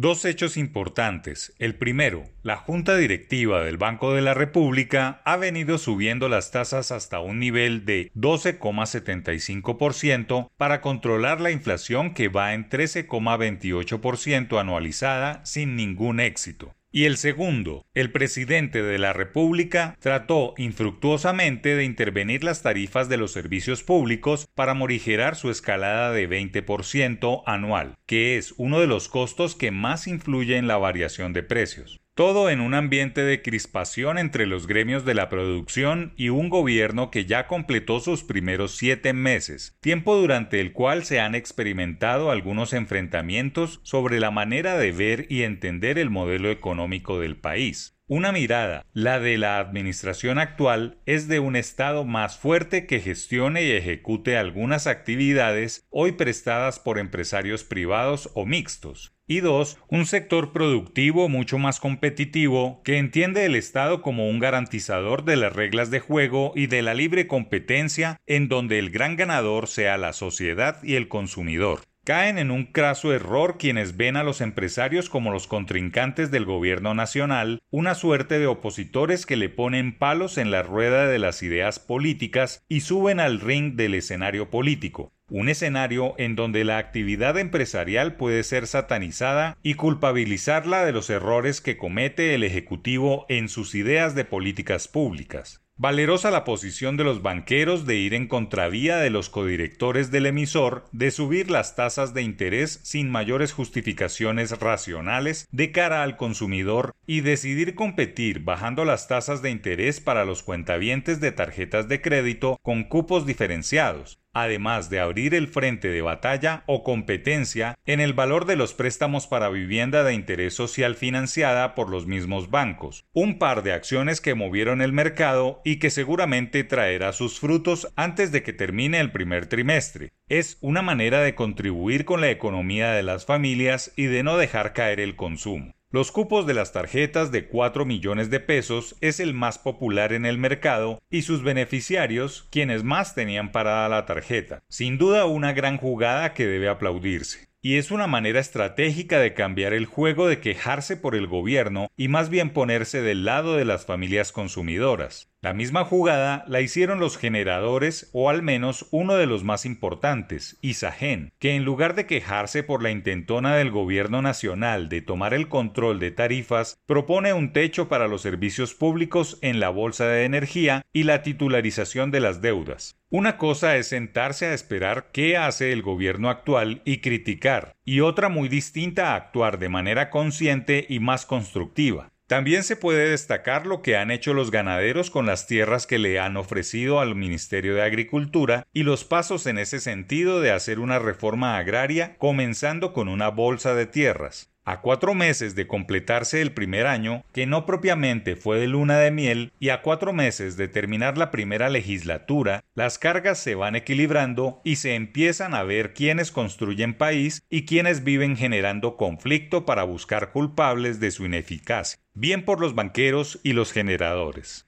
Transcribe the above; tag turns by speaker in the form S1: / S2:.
S1: Dos hechos importantes. El primero, la Junta Directiva del Banco de la República ha venido subiendo las tasas hasta un nivel de 12,75% para controlar la inflación que va en 13,28% anualizada sin ningún éxito. Y el segundo, el presidente de la República trató infructuosamente de intervenir las tarifas de los servicios públicos para morigerar su escalada de 20% anual, que es uno de los costos que más influye en la variación de precios. Todo en un ambiente de crispación entre los gremios de la producción y un gobierno que ya completó sus primeros siete meses, tiempo durante el cual se han experimentado algunos enfrentamientos sobre la manera de ver y entender el modelo económico del país. Una mirada, la de la administración actual, es de un Estado más fuerte que gestione y ejecute algunas actividades hoy prestadas por empresarios privados o mixtos, y dos, un sector productivo mucho más competitivo que entiende el Estado como un garantizador de las reglas de juego y de la libre competencia en donde el gran ganador sea la sociedad y el consumidor. Caen en un craso error quienes ven a los empresarios como los contrincantes del gobierno nacional, una suerte de opositores que le ponen palos en la rueda de las ideas políticas y suben al ring del escenario político un escenario en donde la actividad empresarial puede ser satanizada y culpabilizarla de los errores que comete el Ejecutivo en sus ideas de políticas públicas. Valerosa la posición de los banqueros de ir en contravía de los codirectores del emisor de subir las tasas de interés sin mayores justificaciones racionales de cara al consumidor y decidir competir bajando las tasas de interés para los cuentavientes de tarjetas de crédito con cupos diferenciados, además de abrir el frente de batalla o competencia en el valor de los préstamos para vivienda de interés social financiada por los mismos bancos, un par de acciones que movieron el mercado y que seguramente traerá sus frutos antes de que termine el primer trimestre. Es una manera de contribuir con la economía de las familias y de no dejar caer el consumo. Los cupos de las tarjetas de 4 millones de pesos es el más popular en el mercado y sus beneficiarios quienes más tenían parada la tarjeta. Sin duda una gran jugada que debe aplaudirse y es una manera estratégica de cambiar el juego de quejarse por el gobierno y más bien ponerse del lado de las familias consumidoras. La misma jugada la hicieron los generadores o al menos uno de los más importantes, Isagen, que en lugar de quejarse por la intentona del gobierno nacional de tomar el control de tarifas, propone un techo para los servicios públicos en la bolsa de energía y la titularización de las deudas. Una cosa es sentarse a esperar qué hace el gobierno actual y criticar, y otra muy distinta actuar de manera consciente y más constructiva. También se puede destacar lo que han hecho los ganaderos con las tierras que le han ofrecido al Ministerio de Agricultura y los pasos en ese sentido de hacer una reforma agraria comenzando con una bolsa de tierras. A cuatro meses de completarse el primer año, que no propiamente fue de luna de miel, y a cuatro meses de terminar la primera legislatura, las cargas se van equilibrando y se empiezan a ver quiénes construyen país y quiénes viven generando conflicto para buscar culpables de su ineficacia, bien por los banqueros y los generadores.